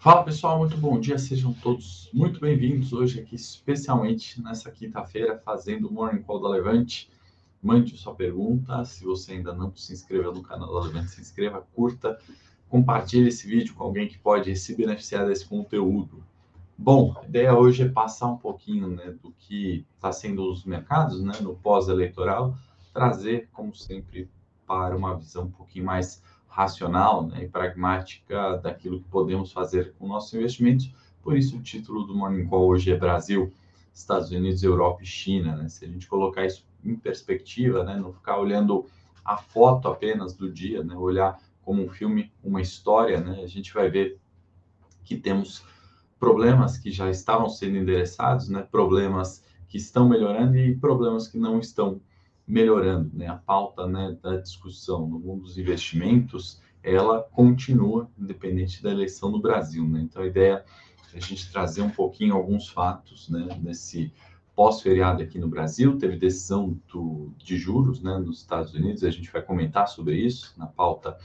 Fala pessoal, muito bom dia, sejam todos muito bem-vindos hoje aqui, especialmente nessa quinta-feira, fazendo o Morning Call da Levante. Mande sua pergunta, se você ainda não se inscreveu no canal da Levante, se inscreva, curta, compartilhe esse vídeo com alguém que pode se beneficiar desse conteúdo. Bom, a ideia hoje é passar um pouquinho né, do que está sendo os mercados né, no pós-eleitoral, trazer, como sempre, para uma visão um pouquinho mais racional né, e pragmática daquilo que podemos fazer com nossos investimentos. Por isso, o título do Morning Call hoje é Brasil, Estados Unidos, Europa e China. Né? Se a gente colocar isso em perspectiva, né, não ficar olhando a foto apenas do dia, né, olhar como um filme, uma história, né, a gente vai ver que temos problemas que já estavam sendo endereçados, né, problemas que estão melhorando e problemas que não estão melhorando, né? A pauta, né, da discussão no mundo dos investimentos, ela continua independente da eleição no Brasil, né? Então a ideia é a gente trazer um pouquinho alguns fatos, né, nesse pós-feriado aqui no Brasil, teve decisão do, de juros, né, nos Estados Unidos, a gente vai comentar sobre isso na pauta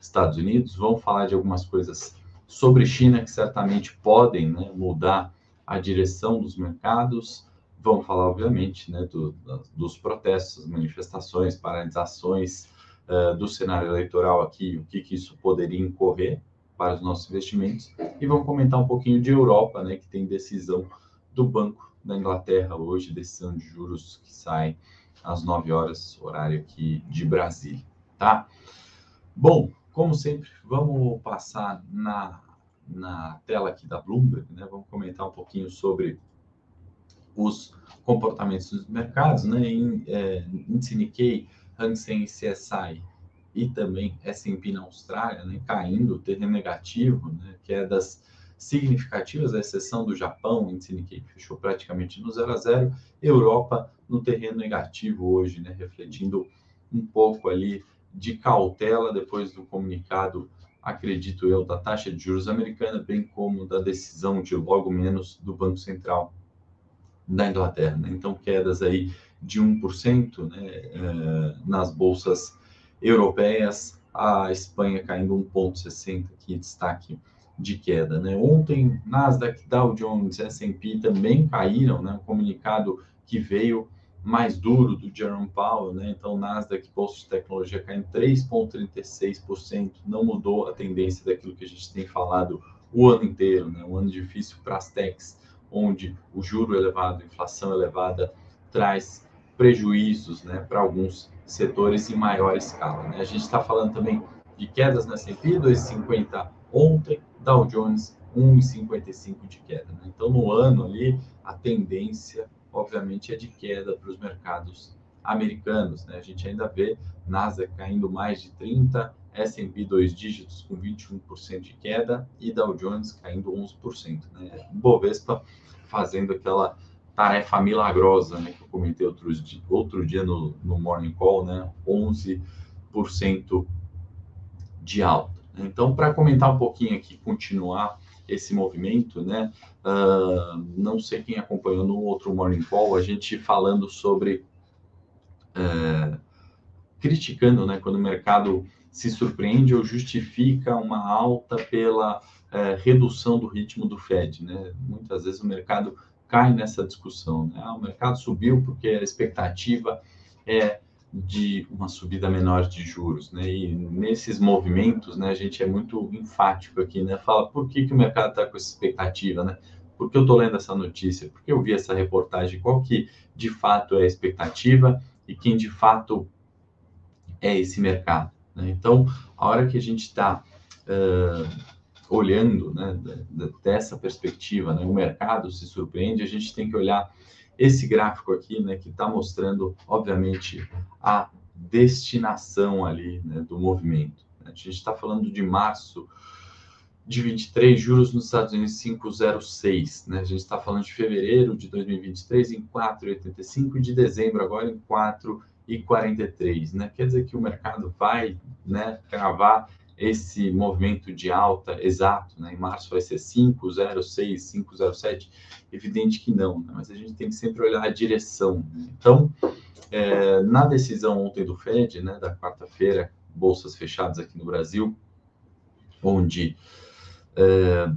Estados Unidos, vamos falar de algumas coisas sobre China que certamente podem, né, mudar a direção dos mercados, Vamos falar, obviamente, né, do, dos protestos, manifestações, paralisações uh, do cenário eleitoral aqui, o que, que isso poderia incorrer para os nossos investimentos. E vamos comentar um pouquinho de Europa, né, que tem decisão do Banco da Inglaterra hoje, decisão de juros que sai às 9 horas, horário aqui de Brasília, tá? Bom, como sempre, vamos passar na, na tela aqui da Bloomberg, né? Vamos comentar um pouquinho sobre os comportamentos dos mercados, né? Em é, índice Nikkei, Hang Seng CSI e também S&P na Austrália, né? Caindo, terreno negativo, né? Quedas significativas, à exceção do Japão, índice Nikkei fechou praticamente no 0 a 0, Europa no terreno negativo hoje, né? Refletindo um pouco ali de cautela depois do comunicado, acredito eu, da taxa de juros americana, bem como da decisão de logo menos do Banco Central da Inglaterra. Né? Então, quedas aí de 1% né, eh, nas bolsas europeias, a Espanha caindo 1,60%, que destaque de queda. Né? Ontem, Nasdaq, Dow Jones, S&P também caíram, né? um comunicado que veio mais duro do Jerome Powell, né? Então, Nasdaq, bolsa de tecnologia caindo 3,36%, não mudou a tendência daquilo que a gente tem falado o ano inteiro, né? Um ano difícil para as techs onde o juro elevado, a inflação elevada, traz prejuízos né, para alguns setores em maior escala. Né? A gente está falando também de quedas na S&P, 2,50 ontem, Dow Jones 1,55 de queda. Né? Então, no ano ali, a tendência, obviamente, é de queda para os mercados americanos. Né? A gente ainda vê Nasdaq caindo mais de 30, S&P dois dígitos com 21% de queda e Dow Jones caindo 11%. Né? Bovespa fazendo aquela tarefa milagrosa, né, que eu comentei outro, outro dia no, no Morning Call, né, 11% de alta. Então, para comentar um pouquinho aqui, continuar esse movimento, né, uh, não sei quem acompanhou no outro Morning Call, a gente falando sobre, uh, criticando, né, quando o mercado se surpreende ou justifica uma alta pela é, redução do ritmo do Fed. Né? Muitas vezes o mercado cai nessa discussão. Né? Ah, o mercado subiu porque a expectativa é de uma subida menor de juros, né? E nesses movimentos, né, a gente é muito enfático aqui, né? Fala por que, que o mercado está com essa expectativa, né? Por que eu estou lendo essa notícia? Por que eu vi essa reportagem? Qual que de fato é a expectativa e quem de fato é esse mercado? Né? Então, a hora que a gente está uh, olhando né, dessa perspectiva, né, o mercado se surpreende, a gente tem que olhar esse gráfico aqui, né, que está mostrando, obviamente, a destinação ali né, do movimento. A gente está falando de março de 23, juros nos Estados Unidos 5,06. Né? A gente está falando de fevereiro de 2023 em 4,85 e de dezembro agora em 4,43. Né? Quer dizer que o mercado vai né, cravar esse movimento de alta exato, né? Em março vai ser 5,06, 5,07? Evidente que não, né? mas a gente tem que sempre olhar a direção. Né? Então, é, na decisão ontem do Fed, né, da quarta-feira, bolsas fechadas aqui no Brasil, onde é,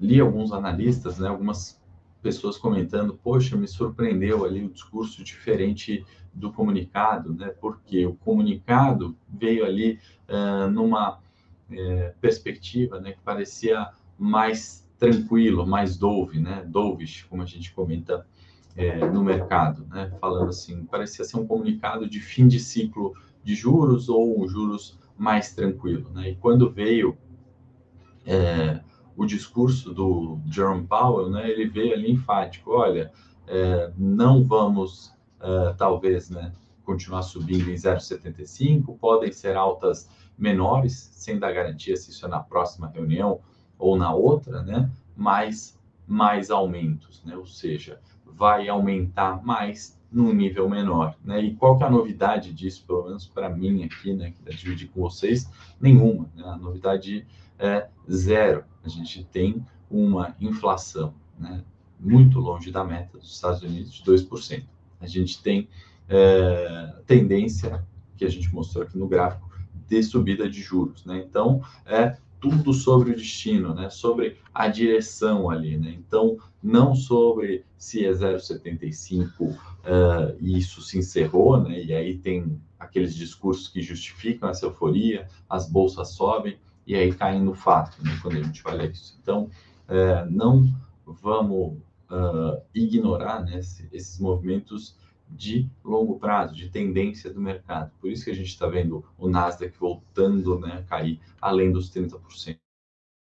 li alguns analistas, né, algumas pessoas comentando, poxa, me surpreendeu ali o discurso diferente do comunicado, né? Porque o comunicado veio ali uh, numa uh, perspectiva, né, que parecia mais tranquilo, mais dove, né? Dovish, como a gente comenta uh, no mercado, né? Falando assim, parecia ser um comunicado de fim de ciclo de juros ou juros mais tranquilo, né? E quando veio o discurso do Jerome Powell, né, ele veio ali enfático, olha, é, não vamos, é, talvez, né, continuar subindo em 0,75, podem ser altas menores, sem dar garantia se isso é na próxima reunião ou na outra, né, mas mais aumentos, né, ou seja, vai aumentar mais num nível menor, né? E qual que é a novidade disso, pelo menos para mim aqui, né, que dividir com vocês? Nenhuma, né? A novidade é zero. A gente tem uma inflação né, muito longe da meta dos Estados Unidos de 2%. A gente tem é, tendência, que a gente mostrou aqui no gráfico, de subida de juros. Né? Então, é tudo sobre o destino, né? sobre a direção ali. Né? Então, não sobre se é 0,75 uh, e isso se encerrou, né? e aí tem aqueles discursos que justificam essa euforia, as bolsas sobem, e aí cai no fato, né, quando a gente olha isso. Então, é, não vamos uh, ignorar né, esses movimentos de longo prazo, de tendência do mercado. Por isso que a gente está vendo o Nasdaq voltando né, a cair além dos 30%.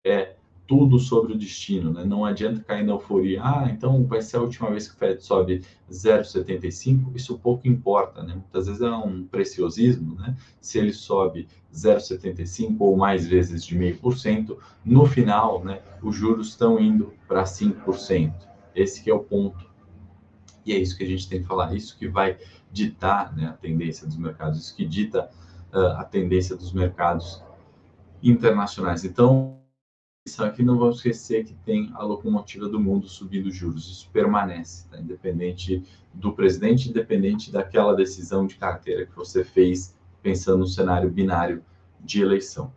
É tudo sobre o destino, né? Não adianta cair na euforia. Ah, então vai ser a última vez que o Fed sobe 0,75. Isso pouco importa, né? Muitas vezes é um preciosismo, né? Se ele sobe 0,75 ou mais vezes de meio por cento, no final, né? Os juros estão indo para 5%. Esse que é o ponto. E é isso que a gente tem que falar. Isso que vai ditar, né? A tendência dos mercados. Isso que dita uh, a tendência dos mercados internacionais. Então só que não vamos esquecer que tem a locomotiva do mundo subindo juros. Isso permanece, tá? independente do presidente, independente daquela decisão de carteira que você fez pensando no cenário binário de eleição.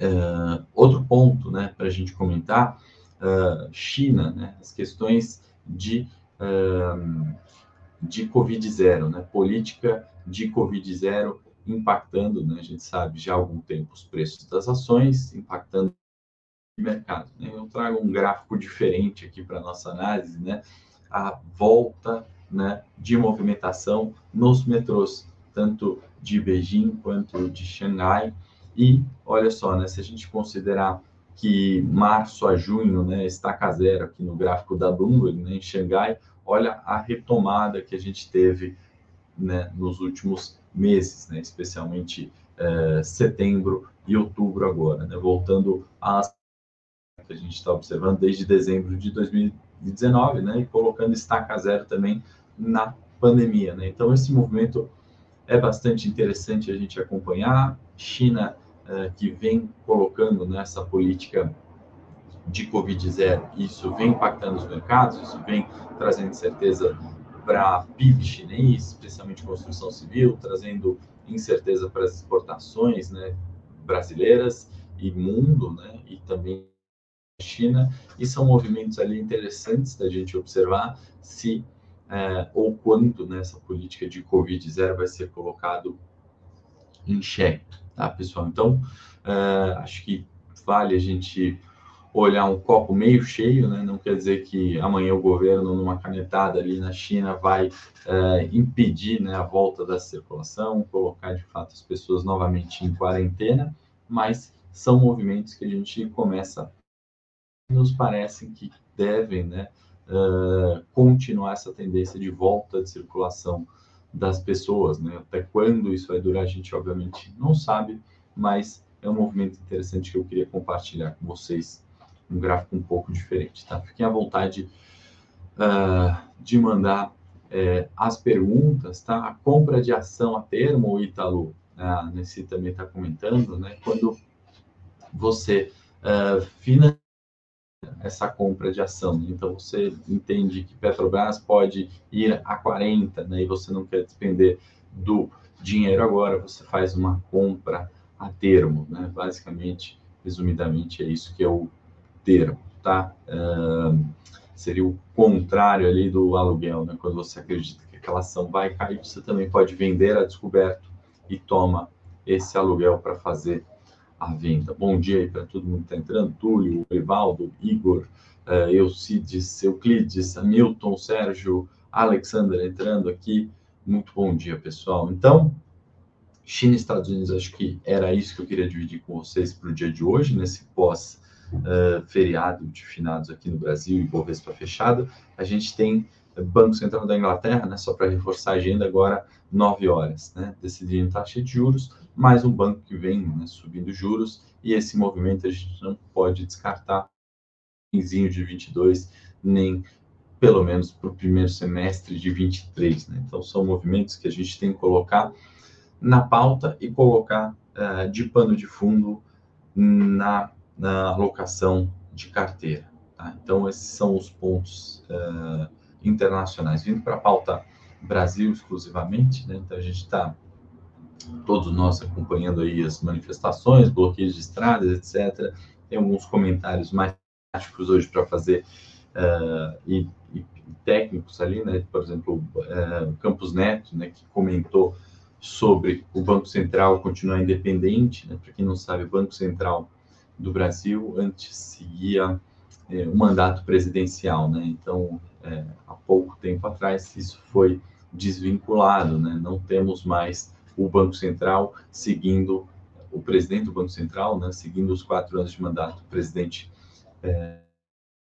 Uh, outro ponto, né, para a gente comentar, uh, China, né, as questões de uh, de Covid zero, né, política de Covid zero impactando, né, a gente sabe já há algum tempo os preços das ações, impactando mercado. Né? Eu trago um gráfico diferente aqui para nossa análise, né? A volta, né, de movimentação nos metrôs, tanto de Beijing quanto de Xangai. E olha só, né, se a gente considerar que março a junho, né, estaca zero aqui no gráfico da Bloomberg, né, em Xangai, olha a retomada que a gente teve, né, nos últimos meses, né, especialmente eh, setembro e outubro agora, né, voltando às que a gente está observando desde dezembro de 2019, né, e colocando estaca zero também na pandemia, né. Então esse movimento é bastante interessante a gente acompanhar. China eh, que vem colocando nessa política de Covid zero, isso vem impactando os mercados, isso vem trazendo certeza para PIB chinês, especialmente construção civil, trazendo incerteza para as exportações né, brasileiras e mundo, né, e também China, e são movimentos ali interessantes da gente observar se é, ou quando nessa né, política de Covid zero vai ser colocado em xeque, tá, pessoal? Então, é, acho que vale a gente olhar um copo meio cheio, né? Não quer dizer que amanhã o governo, numa canetada ali na China, vai é, impedir né, a volta da circulação, colocar de fato as pessoas novamente em quarentena, mas são movimentos que a gente começa nos parecem que devem né, uh, continuar essa tendência de volta de circulação das pessoas. Né? Até quando isso vai durar, a gente obviamente não sabe, mas é um movimento interessante que eu queria compartilhar com vocês, um gráfico um pouco diferente. Tá? Fiquem à vontade uh, de mandar é, as perguntas, tá? A compra de ação a termo, o Ítalo, a Nessi também está comentando, né? Quando você uh, essa compra de ação. Então, você entende que Petrobras pode ir a 40, né, e você não quer despender do dinheiro agora, você faz uma compra a termo, né? Basicamente, resumidamente é isso que é o termo, tá? Seria o contrário ali do aluguel, né? Quando você acredita que aquela ação vai cair, você também pode vender a descoberto e toma esse aluguel para fazer a venda. Bom dia aí para todo mundo que está entrando, Túlio, Evaldo, Igor, uh, Eucides, Euclides, Hamilton, Sérgio, Alexander entrando aqui. Muito bom dia, pessoal. Então, China e Estados Unidos, acho que era isso que eu queria dividir com vocês para o dia de hoje, nesse pós uh, feriado de finados aqui no Brasil e Bovespa fechado. A gente tem Banco Central da Inglaterra, né, só para reforçar a agenda, agora 9 horas, né, decidindo taxa de juros, mais um banco que vem né, subindo juros, e esse movimento a gente não pode descartar finzinho de 22, nem pelo menos para o primeiro semestre de 23. Né? Então, são movimentos que a gente tem que colocar na pauta e colocar uh, de pano de fundo na, na alocação de carteira. Tá? Então, esses são os pontos uh, internacionais. Vindo para a pauta Brasil exclusivamente, né? então a gente está, todos nós acompanhando aí as manifestações, bloqueios de estradas, etc. Tem alguns comentários mais práticos hoje para fazer uh, e, e, técnicos ali, né? Por exemplo, uh, Campos Neto, né? Que comentou sobre o Banco Central continuar independente. Né? Para quem não sabe, o Banco Central do Brasil antes seguia é, o mandato presidencial, né? Então, é, há pouco tempo atrás, isso foi desvinculado, né? Não temos mais o Banco Central seguindo o presidente do Banco Central, né? Seguindo os quatro anos de mandato do presidente, é,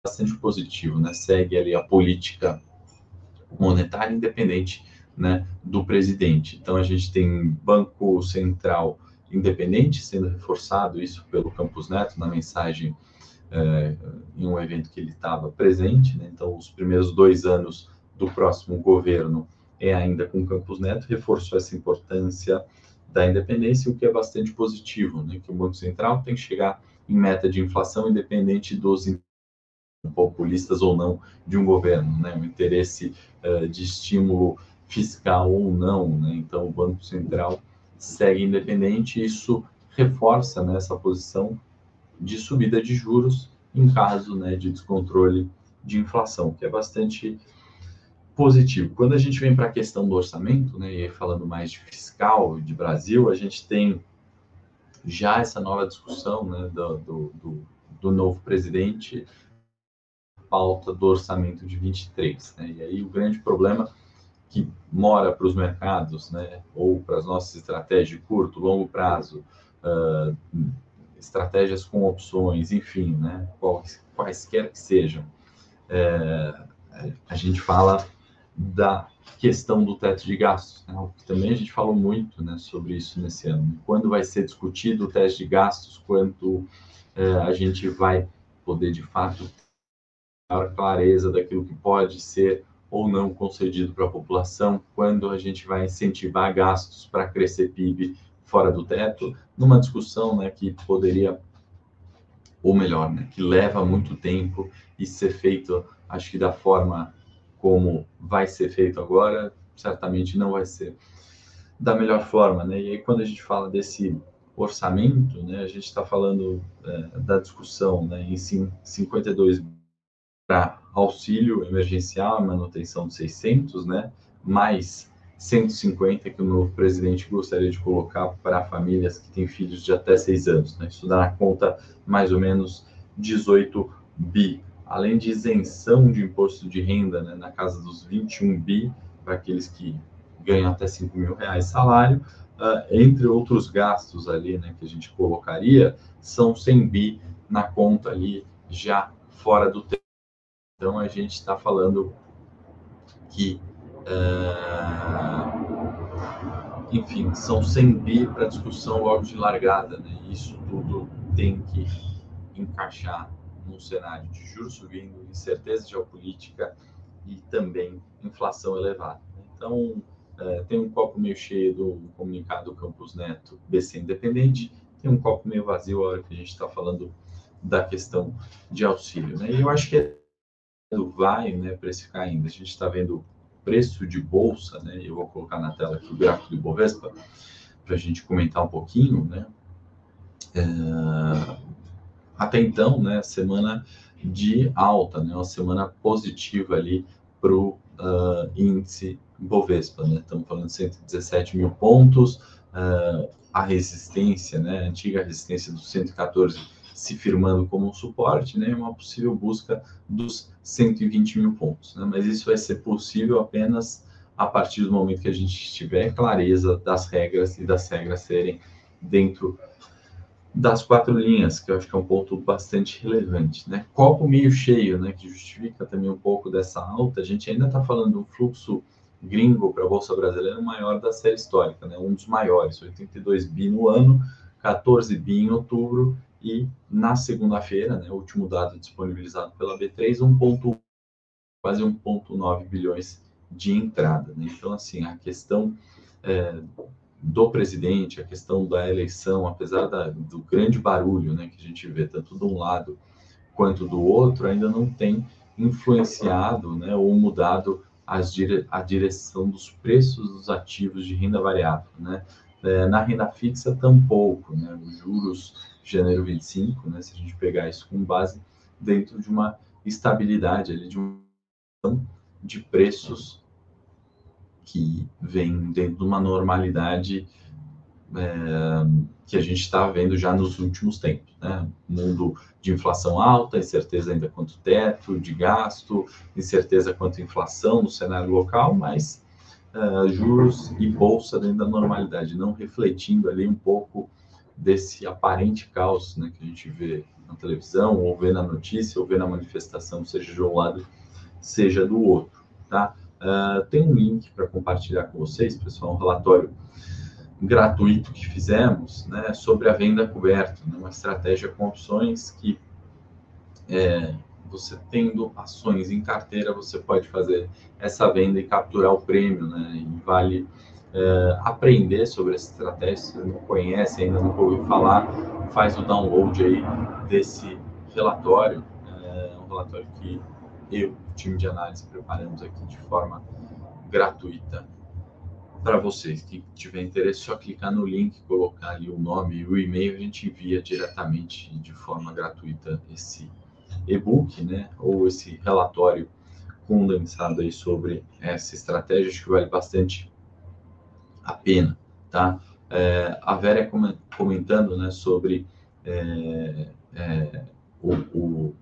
bastante positivo, né? Segue ali a política monetária independente né, do presidente. Então, a gente tem Banco Central independente sendo reforçado, isso pelo Campos Neto, na mensagem é, em um evento que ele estava presente. Né? Então, os primeiros dois anos do próximo governo é ainda com Campos Neto, reforçou essa importância da independência, o que é bastante positivo, né? que o Banco Central tem que chegar em meta de inflação independente dos populistas ou não de um governo, né? o interesse uh, de estímulo fiscal ou não, né? Então o Banco Central segue independente, e isso reforça né, essa posição de subida de juros em caso né, de descontrole de inflação, que é bastante positivo. Quando a gente vem para a questão do orçamento, né, e falando mais de fiscal de Brasil, a gente tem já essa nova discussão né, do, do, do, novo presidente, pauta do orçamento de 23. Né, e aí o grande problema que mora para os mercados, né, ou para as nossas estratégias de curto, longo prazo, uh, estratégias com opções, enfim, né, quais, quaisquer que sejam, é, a gente fala da questão do teto de gastos, né, também a gente falou muito né, sobre isso nesse ano. Quando vai ser discutido o teto de gastos, quanto é, a gente vai poder, de fato, ter clareza daquilo que pode ser ou não concedido para a população quando a gente vai incentivar gastos para crescer PIB fora do teto, numa discussão né, que poderia, ou melhor, né, que leva muito tempo e ser feito, acho que da forma como vai ser feito agora, certamente não vai ser da melhor forma. Né? E aí, quando a gente fala desse orçamento, né, a gente está falando é, da discussão né, em 52 para auxílio emergencial, manutenção de 600, né? Mais 150 que o novo presidente gostaria de colocar para famílias que têm filhos de até 6 anos. Né? Isso dá na conta mais ou menos 18 bi. Além de isenção de imposto de renda né, na casa dos 21 bi para aqueles que ganham até 5 mil reais salário, uh, entre outros gastos ali né, que a gente colocaria, são 100 bi na conta ali já fora do tempo então, a gente está falando que, uh, enfim, são 100 bi para discussão logo de largada, né? Isso tudo tem que encaixar num cenário de juros subindo, incerteza geopolítica e também inflação elevada. Então, uh, tem um copo meio cheio do comunicado Campos Neto BC Independente, tem um copo meio vazio a hora que a gente está falando da questão de auxílio. Né? E eu acho que é vai né, precificar ainda. A gente está vendo preço de bolsa, né? Eu vou colocar na tela aqui o gráfico do Ibovespa para a gente comentar um pouquinho, né? É, até então, né, semana de alta, né, uma semana positiva ali para o uh, índice Bovespa, né, estamos falando de 117 mil pontos, uh, a resistência, né, a antiga resistência dos 114 se firmando como um suporte, né, uma possível busca dos 120 mil pontos, né, mas isso vai ser possível apenas a partir do momento que a gente tiver clareza das regras e das regras serem dentro das quatro linhas, que eu acho que é um ponto bastante relevante, né? Copo meio cheio, né? Que justifica também um pouco dessa alta. A gente ainda está falando um fluxo gringo para a bolsa brasileira maior da série histórica, né? Um dos maiores, 82 bi no ano, 14 bi em outubro e na segunda-feira, né? O último dado disponibilizado pela B3, 1. quase 1,9 bilhões de entrada. Né? Então, assim, a questão é, do presidente, a questão da eleição, apesar da, do grande barulho né, que a gente vê tanto de um lado quanto do outro, ainda não tem influenciado né, ou mudado as dire a direção dos preços dos ativos de renda variável. Né? É, na renda fixa, tampouco. Né? Os juros de janeiro 25, né, se a gente pegar isso com base dentro de uma estabilidade, ali, de, um, de preços que vem dentro de uma normalidade é, que a gente está vendo já nos últimos tempos. Né? Mundo de inflação alta, incerteza ainda quanto teto de gasto, incerteza quanto inflação no cenário local, mas uh, juros e bolsa dentro da normalidade, não refletindo ali um pouco desse aparente caos né, que a gente vê na televisão, ou vê na notícia, ou vê na manifestação, seja de um lado, seja do outro. Tá? Uh, tem um link para compartilhar com vocês, pessoal, um relatório gratuito que fizemos né, sobre a venda coberta, né, uma estratégia com opções que é, você tendo ações em carteira, você pode fazer essa venda e capturar o prêmio, né? E vale é, aprender sobre essa estratégia. Se você não conhece, ainda não ouviu falar, faz o download aí desse relatório. É um relatório que eu, time de análise, preparamos aqui de forma gratuita para vocês. Quem tiver interesse, só clicar no link, colocar ali o nome e o e-mail, a gente envia diretamente de forma gratuita esse e-book, né, ou esse relatório condensado aí sobre essa estratégia, acho que vale bastante a pena, tá? É, a Vera comentando, né, sobre é, é, o, o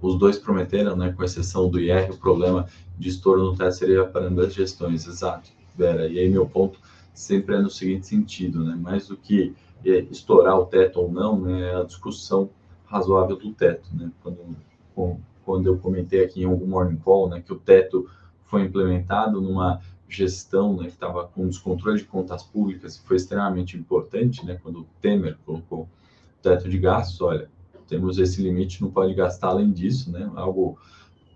os dois prometeram, né, com exceção do IR, o problema de estouro no teto seria para ambas gestões, exato, Vera. E aí meu ponto sempre é no seguinte sentido, né, mais do que é, estourar o teto ou não, né, é a discussão razoável do teto, né, quando, quando eu comentei aqui em algum morning call, né, que o teto foi implementado numa gestão, né, que estava com descontrole de contas públicas, foi extremamente importante, né, quando o Temer colocou teto de gastos, olha, temos esse limite, não pode gastar além disso, né? Algo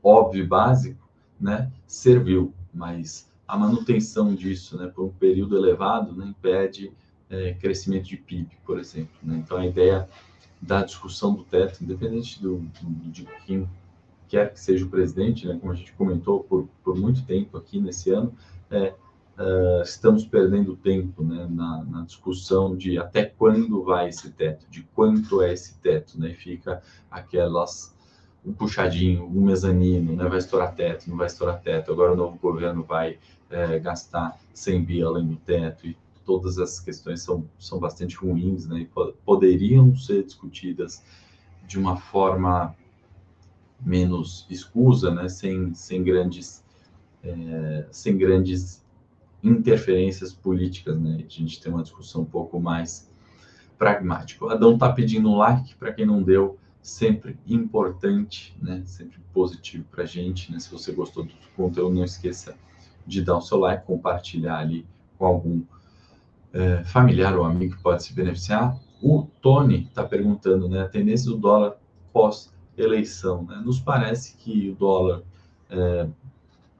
óbvio, básico, né? Serviu, mas a manutenção disso, né, por um período elevado, né, impede é, crescimento de PIB, por exemplo. Né? Então, a ideia da discussão do teto, independente do, de quem quer que seja o presidente, né, como a gente comentou por, por muito tempo aqui nesse ano, é uh, estamos perdendo tempo né, na, na, discussão de até quando vai esse teto, de quanto é esse teto, né? Fica aquelas um puxadinho, um mezanino, né? Vai estourar teto, não vai estourar teto. Agora o novo governo vai é, gastar 100 bi além do teto e todas essas questões são, são bastante ruins, né? E poderiam ser discutidas de uma forma menos escusa, né? Sem, sem grandes é, sem grandes interferências políticas, né? A gente tem uma discussão um pouco mais pragmática. Adão está pedindo um like para quem não deu, sempre importante, né? Sempre positivo para a gente, né? Se você gostou do conteúdo, não esqueça de dar o seu like, compartilhar ali com algum é, familiar ou amigo que pode se beneficiar. O Tony está perguntando, né? A tendência do dólar pós eleição, né? Nos parece que o dólar é,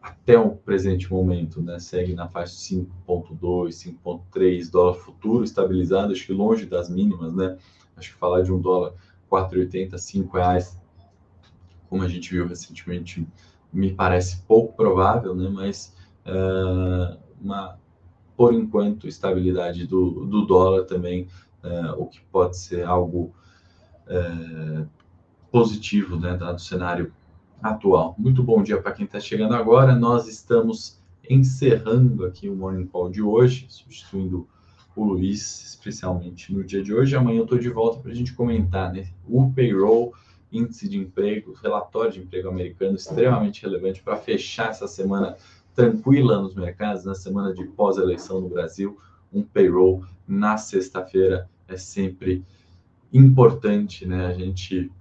até o presente momento, né, segue na faixa 5.2, 5.3 dólar futuro estabilizado, acho que longe das mínimas, né? Acho que falar de um dólar 4,80, 5 reais, como a gente viu recentemente, me parece pouco provável, né? Mas uh, uma, por enquanto, estabilidade do, do dólar também, uh, o que pode ser algo é, positivo, né, dado o cenário atual. Muito bom dia para quem está chegando agora. Nós estamos encerrando aqui o Morning Call de hoje, substituindo o Luiz, especialmente no dia de hoje. Amanhã eu estou de volta para a gente comentar né, o payroll, índice de emprego, relatório de emprego americano, extremamente relevante para fechar essa semana tranquila nos mercados, na semana de pós-eleição no Brasil. Um payroll na sexta-feira é sempre importante, né? A gente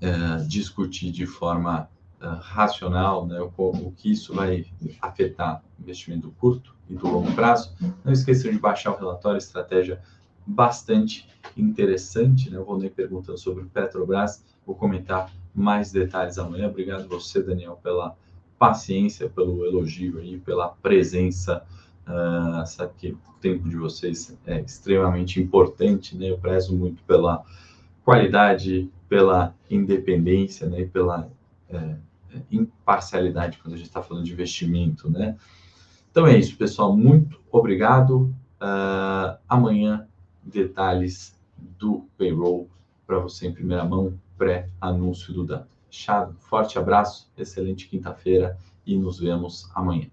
é, discutir de forma é, racional né, o, o, que isso vai afetar o investimento curto e do longo prazo. Não esqueçam de baixar o relatório, estratégia bastante interessante. Né? Eu vou nem perguntando sobre Petrobras, vou comentar mais detalhes amanhã. Obrigado você, Daniel, pela paciência, pelo elogio aí, pela presença. Uh, sabe que o tempo de vocês é extremamente importante, né? Eu prezo muito pela qualidade pela independência, né, e pela é, imparcialidade quando a gente está falando de investimento, né? Então é isso, pessoal. Muito obrigado. Uh, amanhã detalhes do payroll para você em primeira mão, pré-anúncio do dado. Fechado? Forte abraço, excelente quinta-feira e nos vemos amanhã.